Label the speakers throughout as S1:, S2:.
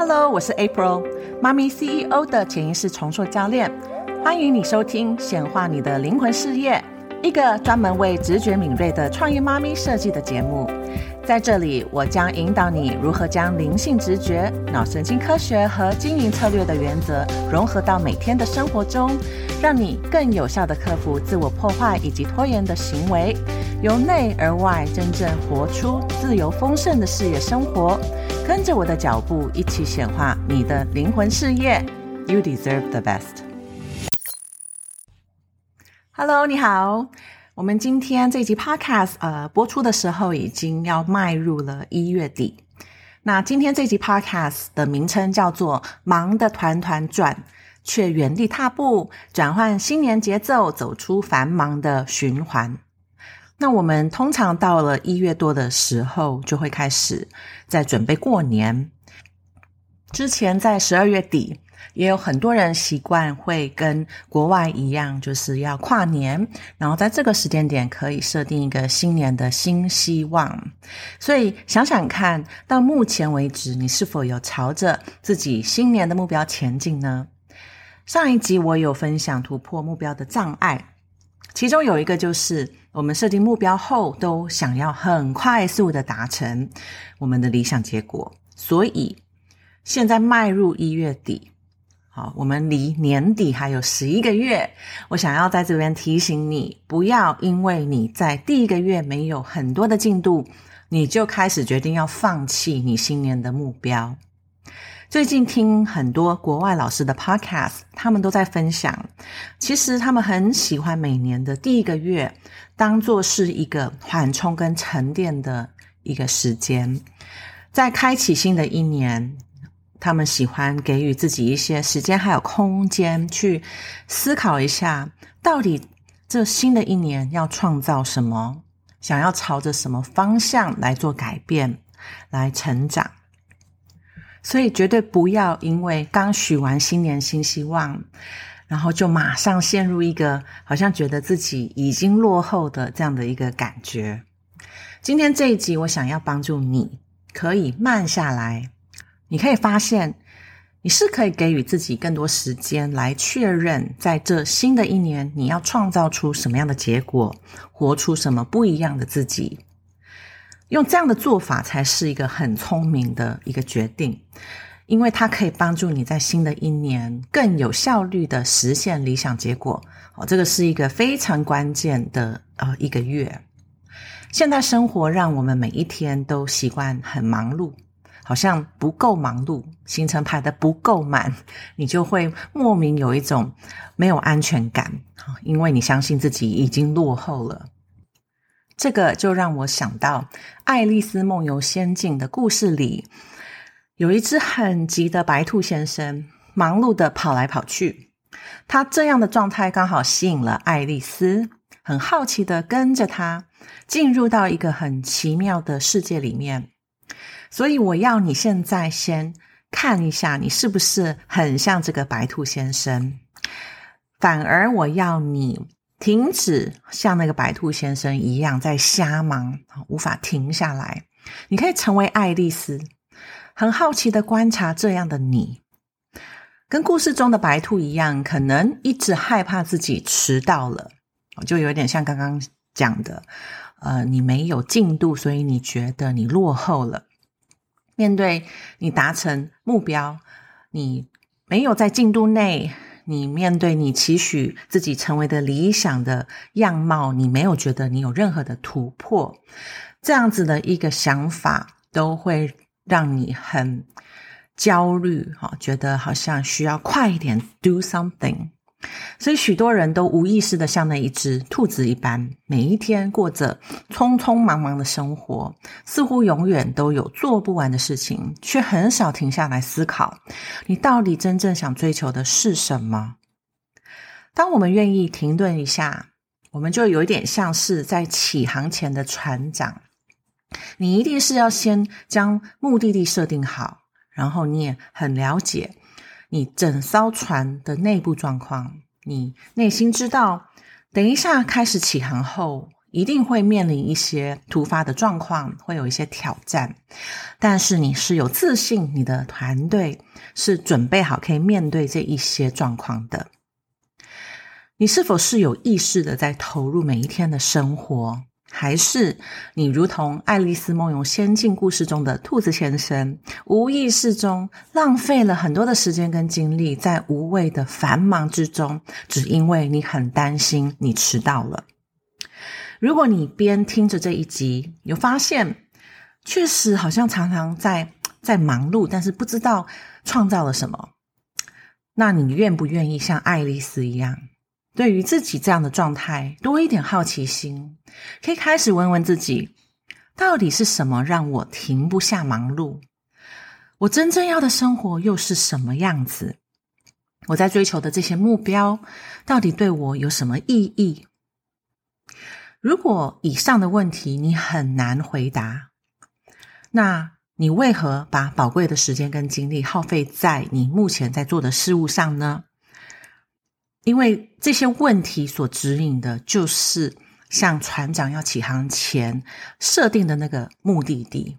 S1: Hello，我是 April，妈咪 CEO 的潜意识重塑教练，欢迎你收听显化你的灵魂事业，一个专门为直觉敏锐的创业妈咪设计的节目。在这里，我将引导你如何将灵性直觉、脑神经科学和经营策略的原则融合到每天的生活中，让你更有效的克服自我破坏以及拖延的行为，由内而外真正活出自由丰盛的事业生活。跟着我的脚步，一起显化你的灵魂事业。You deserve the best. Hello，你好。我们今天这集 Podcast 呃播出的时候，已经要迈入了一月底。那今天这集 Podcast 的名称叫做“忙得团团转，却原地踏步，转换新年节奏，走出繁忙的循环”。那我们通常到了一月多的时候，就会开始在准备过年。之前在十二月底。也有很多人习惯会跟国外一样，就是要跨年，然后在这个时间点可以设定一个新年的新希望。所以想想看，到目前为止，你是否有朝着自己新年的目标前进呢？上一集我有分享突破目标的障碍，其中有一个就是我们设定目标后都想要很快速的达成我们的理想结果，所以现在迈入一月底。好，我们离年底还有十一个月。我想要在这边提醒你，不要因为你在第一个月没有很多的进度，你就开始决定要放弃你新年的目标。最近听很多国外老师的 podcast，他们都在分享，其实他们很喜欢每年的第一个月当做是一个缓冲跟沉淀的一个时间，在开启新的一年。他们喜欢给予自己一些时间还有空间，去思考一下，到底这新的一年要创造什么，想要朝着什么方向来做改变，来成长。所以绝对不要因为刚许完新年新希望，然后就马上陷入一个好像觉得自己已经落后的这样的一个感觉。今天这一集，我想要帮助你，可以慢下来。你可以发现，你是可以给予自己更多时间来确认，在这新的一年，你要创造出什么样的结果，活出什么不一样的自己。用这样的做法，才是一个很聪明的一个决定，因为它可以帮助你在新的一年更有效率的实现理想结果。哦，这个是一个非常关键的呃一个月。现代生活让我们每一天都习惯很忙碌。好像不够忙碌，行程排的不够满，你就会莫名有一种没有安全感因为你相信自己已经落后了。这个就让我想到《爱丽丝梦游仙境》的故事里，有一只很急的白兔先生，忙碌的跑来跑去。他这样的状态刚好吸引了爱丽丝，很好奇的跟着他进入到一个很奇妙的世界里面。所以我要你现在先看一下，你是不是很像这个白兔先生？反而我要你停止像那个白兔先生一样在瞎忙，无法停下来。你可以成为爱丽丝，很好奇的观察这样的你，跟故事中的白兔一样，可能一直害怕自己迟到了，就有点像刚刚讲的，呃，你没有进度，所以你觉得你落后了。面对你达成目标，你没有在进度内；你面对你期许自己成为的理想的样貌，你没有觉得你有任何的突破，这样子的一个想法，都会让你很焦虑，哈，觉得好像需要快一点 do something。所以许多人都无意识的像那一只兔子一般，每一天过着匆匆忙忙的生活，似乎永远都有做不完的事情，却很少停下来思考，你到底真正想追求的是什么？当我们愿意停顿一下，我们就有一点像是在起航前的船长，你一定是要先将目的地设定好，然后你也很了解。你整艘船的内部状况，你内心知道，等一下开始起航后，一定会面临一些突发的状况，会有一些挑战。但是你是有自信，你的团队是准备好可以面对这一些状况的。你是否是有意识的在投入每一天的生活？还是你如同《爱丽丝梦游仙境》故事中的兔子先生，无意识中浪费了很多的时间跟精力在无谓的繁忙之中，只因为你很担心你迟到了。如果你边听着这一集，有发现确实好像常常在在忙碌，但是不知道创造了什么，那你愿不愿意像爱丽丝一样？对于自己这样的状态，多一点好奇心，可以开始问问自己：到底是什么让我停不下忙碌？我真正要的生活又是什么样子？我在追求的这些目标，到底对我有什么意义？如果以上的问题你很难回答，那你为何把宝贵的时间跟精力耗费在你目前在做的事物上呢？因为这些问题所指引的，就是像船长要起航前设定的那个目的地。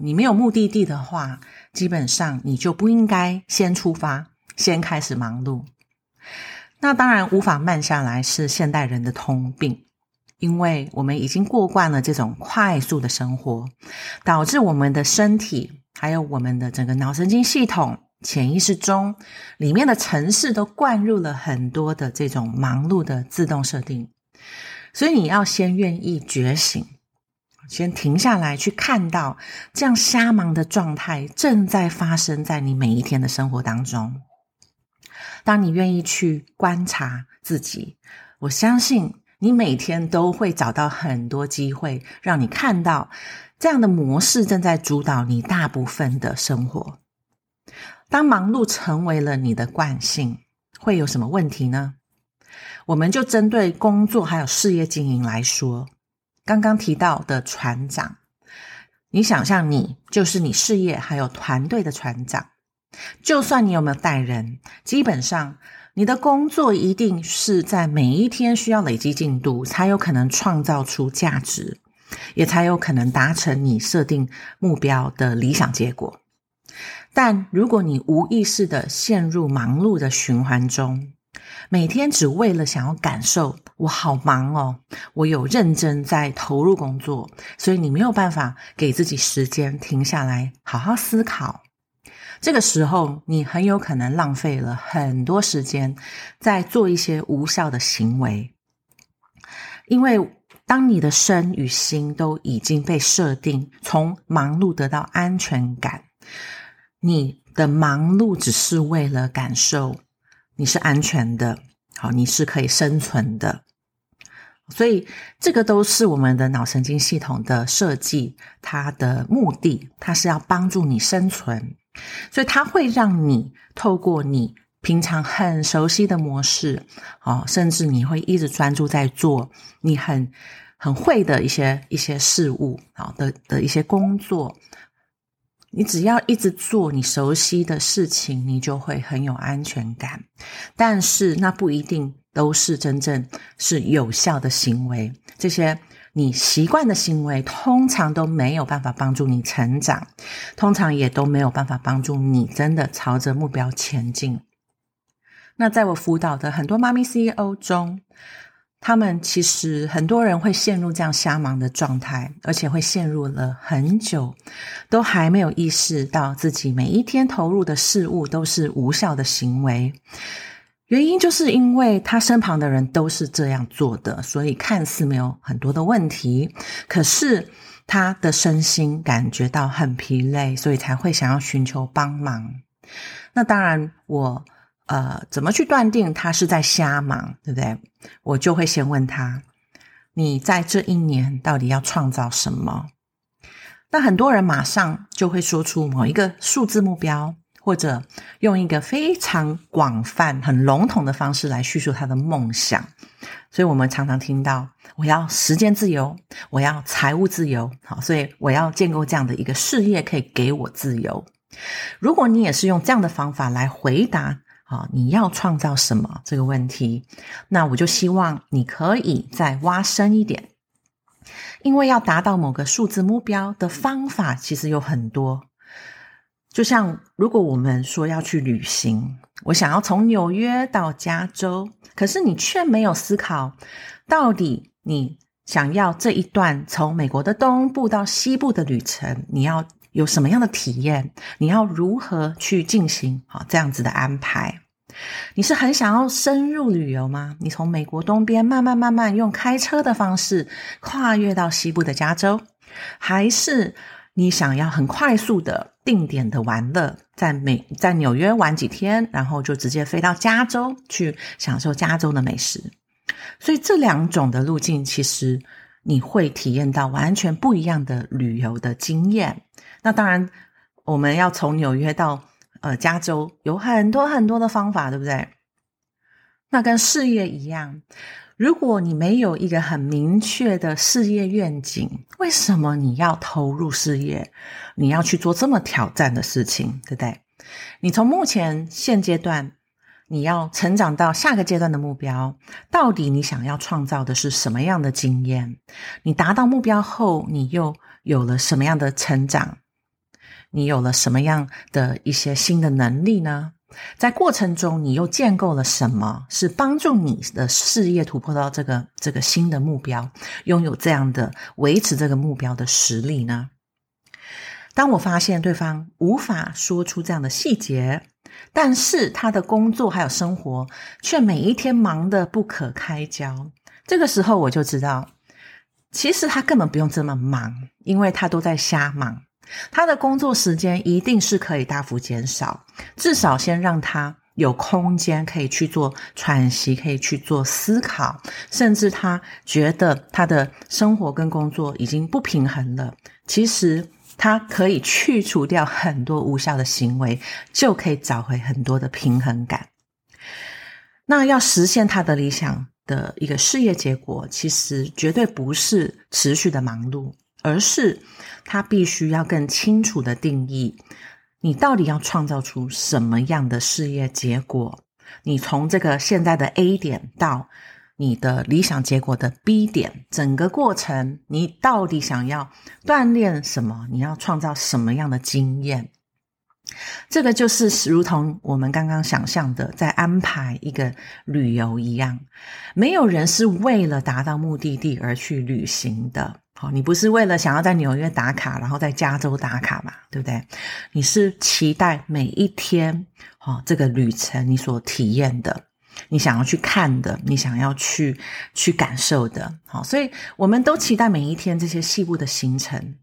S1: 你没有目的地的话，基本上你就不应该先出发，先开始忙碌。那当然无法慢下来，是现代人的通病，因为我们已经过惯了这种快速的生活，导致我们的身体还有我们的整个脑神经系统。潜意识中，里面的城市都灌入了很多的这种忙碌的自动设定，所以你要先愿意觉醒，先停下来去看到这样瞎忙的状态正在发生在你每一天的生活当中。当你愿意去观察自己，我相信你每天都会找到很多机会，让你看到这样的模式正在主导你大部分的生活。当忙碌成为了你的惯性，会有什么问题呢？我们就针对工作还有事业经营来说，刚刚提到的船长，你想象你就是你事业还有团队的船长，就算你有没有带人，基本上你的工作一定是在每一天需要累积进度，才有可能创造出价值，也才有可能达成你设定目标的理想结果。但如果你无意识的陷入忙碌的循环中，每天只为了想要感受我好忙哦，我有认真在投入工作，所以你没有办法给自己时间停下来好好思考。这个时候，你很有可能浪费了很多时间在做一些无效的行为，因为当你的身与心都已经被设定从忙碌得到安全感。你的忙碌只是为了感受你是安全的，好，你是可以生存的，所以这个都是我们的脑神经系统的设计，它的目的，它是要帮助你生存，所以它会让你透过你平常很熟悉的模式，哦，甚至你会一直专注在做你很很会的一些一些事物，好的的一些工作。你只要一直做你熟悉的事情，你就会很有安全感。但是那不一定都是真正是有效的行为。这些你习惯的行为，通常都没有办法帮助你成长，通常也都没有办法帮助你真的朝着目标前进。那在我辅导的很多妈咪 CEO 中。他们其实很多人会陷入这样瞎忙的状态，而且会陷入了很久，都还没有意识到自己每一天投入的事物都是无效的行为。原因就是因为他身旁的人都是这样做的，所以看似没有很多的问题，可是他的身心感觉到很疲累，所以才会想要寻求帮忙。那当然，我。呃，怎么去断定他是在瞎忙，对不对？我就会先问他：你在这一年到底要创造什么？那很多人马上就会说出某一个数字目标，或者用一个非常广泛、很笼统的方式来叙述他的梦想。所以我们常常听到：我要时间自由，我要财务自由。好，所以我要建构这样的一个事业，可以给我自由。如果你也是用这样的方法来回答。好，你要创造什么这个问题？那我就希望你可以再挖深一点，因为要达到某个数字目标的方法其实有很多。就像如果我们说要去旅行，我想要从纽约到加州，可是你却没有思考，到底你想要这一段从美国的东部到西部的旅程，你要有什么样的体验？你要如何去进行好这样子的安排？你是很想要深入旅游吗？你从美国东边慢慢慢慢用开车的方式跨越到西部的加州，还是你想要很快速的定点的玩乐，在美在纽约玩几天，然后就直接飞到加州去享受加州的美食？所以这两种的路径，其实你会体验到完全不一样的旅游的经验。那当然，我们要从纽约到。呃，加州有很多很多的方法，对不对？那跟事业一样，如果你没有一个很明确的事业愿景，为什么你要投入事业？你要去做这么挑战的事情，对不对？你从目前现阶段，你要成长到下个阶段的目标，到底你想要创造的是什么样的经验？你达到目标后，你又有了什么样的成长？你有了什么样的一些新的能力呢？在过程中，你又建构了什么是帮助你的事业突破到这个这个新的目标，拥有这样的维持这个目标的实力呢？当我发现对方无法说出这样的细节，但是他的工作还有生活却每一天忙得不可开交，这个时候我就知道，其实他根本不用这么忙，因为他都在瞎忙。他的工作时间一定是可以大幅减少，至少先让他有空间可以去做喘息，可以去做思考，甚至他觉得他的生活跟工作已经不平衡了，其实他可以去除掉很多无效的行为，就可以找回很多的平衡感。那要实现他的理想的一个事业结果，其实绝对不是持续的忙碌。而是他必须要更清楚的定义，你到底要创造出什么样的事业结果？你从这个现在的 A 点到你的理想结果的 B 点，整个过程你到底想要锻炼什么？你要创造什么样的经验？这个就是如同我们刚刚想象的，在安排一个旅游一样，没有人是为了达到目的地而去旅行的。好，你不是为了想要在纽约打卡，然后在加州打卡嘛？对不对？你是期待每一天，哦，这个旅程你所体验的，你想要去看的，你想要去去感受的。好，所以我们都期待每一天这些细部的行程，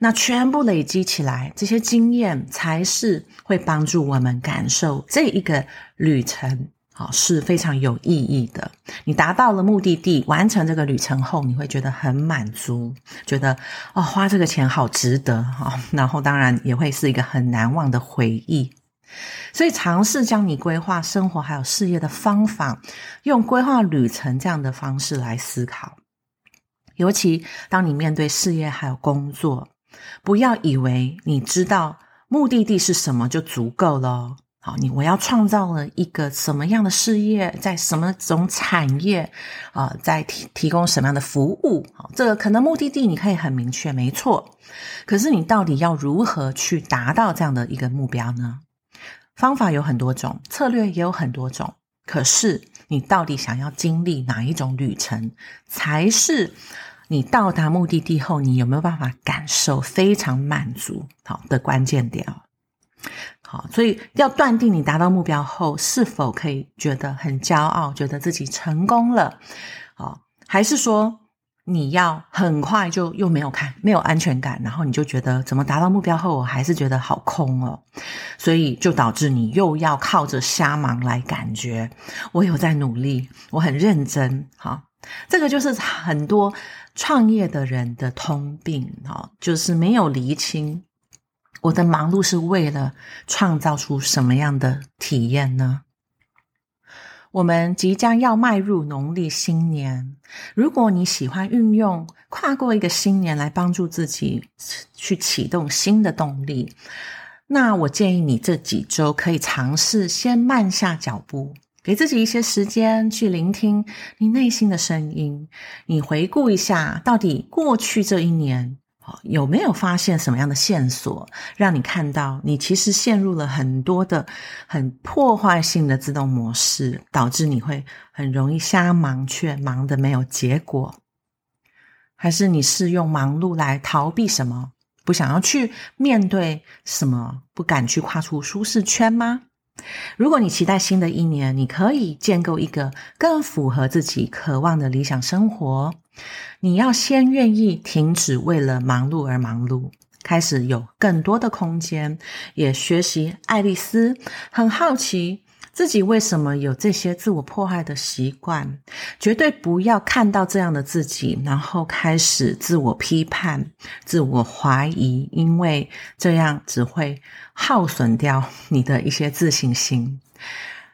S1: 那全部累积起来，这些经验才是会帮助我们感受这一个旅程。好是非常有意义的。你达到了目的地，完成这个旅程后，你会觉得很满足，觉得哦，花这个钱好值得哈。然后当然也会是一个很难忘的回忆。所以尝试将你规划生活还有事业的方法，用规划旅程这样的方式来思考。尤其当你面对事业还有工作，不要以为你知道目的地是什么就足够了。你我要创造了一个什么样的事业，在什么种产业啊，在提提供什么样的服务？好，这个可能目的地你可以很明确，没错。可是你到底要如何去达到这样的一个目标呢？方法有很多种，策略也有很多种。可是你到底想要经历哪一种旅程，才是你到达目的地后，你有没有办法感受非常满足好的关键点哦？好，所以要断定你达到目标后是否可以觉得很骄傲，觉得自己成功了，好，还是说你要很快就又没有看没有安全感，然后你就觉得怎么达到目标后我还是觉得好空哦，所以就导致你又要靠着瞎忙来感觉我有在努力，我很认真，好，这个就是很多创业的人的通病，哈，就是没有厘清。我的忙碌是为了创造出什么样的体验呢？我们即将要迈入农历新年，如果你喜欢运用跨过一个新年来帮助自己去启动新的动力，那我建议你这几周可以尝试先慢下脚步。给自己一些时间去聆听你内心的声音。你回顾一下，到底过去这一年，有没有发现什么样的线索，让你看到你其实陷入了很多的很破坏性的自动模式，导致你会很容易瞎忙，却忙的没有结果？还是你是用忙碌来逃避什么？不想要去面对什么？不敢去跨出舒适圈吗？如果你期待新的一年，你可以建构一个更符合自己渴望的理想生活。你要先愿意停止为了忙碌而忙碌，开始有更多的空间，也学习爱丽丝，很好奇。自己为什么有这些自我迫害的习惯？绝对不要看到这样的自己，然后开始自我批判、自我怀疑，因为这样只会耗损掉你的一些自信心。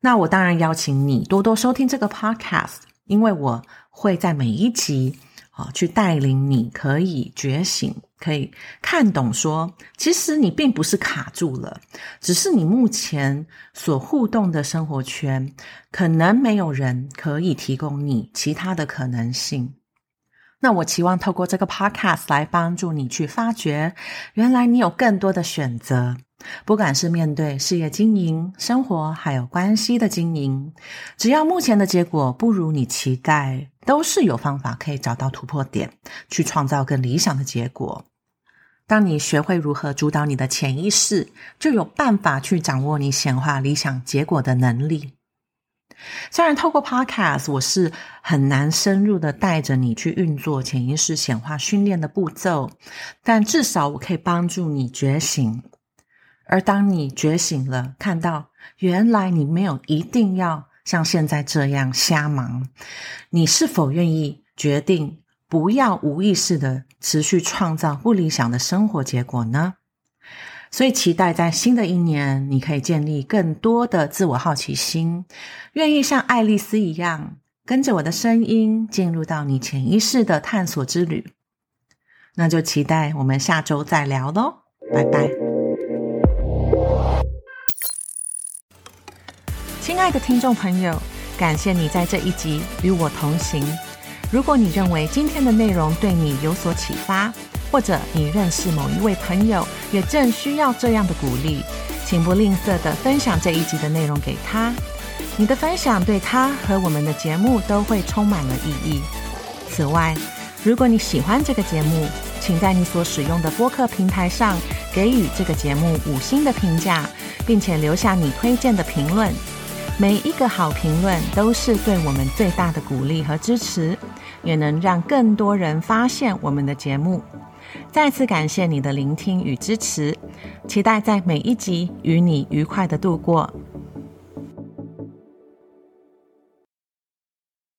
S1: 那我当然邀请你多多收听这个 podcast，因为我会在每一集。啊，去带领你，可以觉醒，可以看懂，说其实你并不是卡住了，只是你目前所互动的生活圈，可能没有人可以提供你其他的可能性。那我期望透过这个 podcast 来帮助你去发掘，原来你有更多的选择。不管是面对事业经营、生活还有关系的经营，只要目前的结果不如你期待，都是有方法可以找到突破点，去创造更理想的结果。当你学会如何主导你的潜意识，就有办法去掌握你显化理想结果的能力。虽然透过 Podcast，我是很难深入的带着你去运作潜意识显化训练的步骤，但至少我可以帮助你觉醒。而当你觉醒了，看到原来你没有一定要像现在这样瞎忙，你是否愿意决定不要无意识的持续创造不理想的生活结果呢？所以期待在新的一年，你可以建立更多的自我好奇心，愿意像爱丽丝一样，跟着我的声音进入到你潜意识的探索之旅。那就期待我们下周再聊喽，拜拜。亲爱的听众朋友，感谢你在这一集与我同行。如果你认为今天的内容对你有所启发，或者你认识某一位朋友也正需要这样的鼓励，请不吝啬的分享这一集的内容给他。你的分享对他和我们的节目都会充满了意义。此外，如果你喜欢这个节目，请在你所使用的播客平台上给予这个节目五星的评价，并且留下你推荐的评论。每一个好评论都是对我们最大的鼓励和支持，也能让更多人发现我们的节目。再次感谢你的聆听与支持，期待在每一集与你愉快的度过。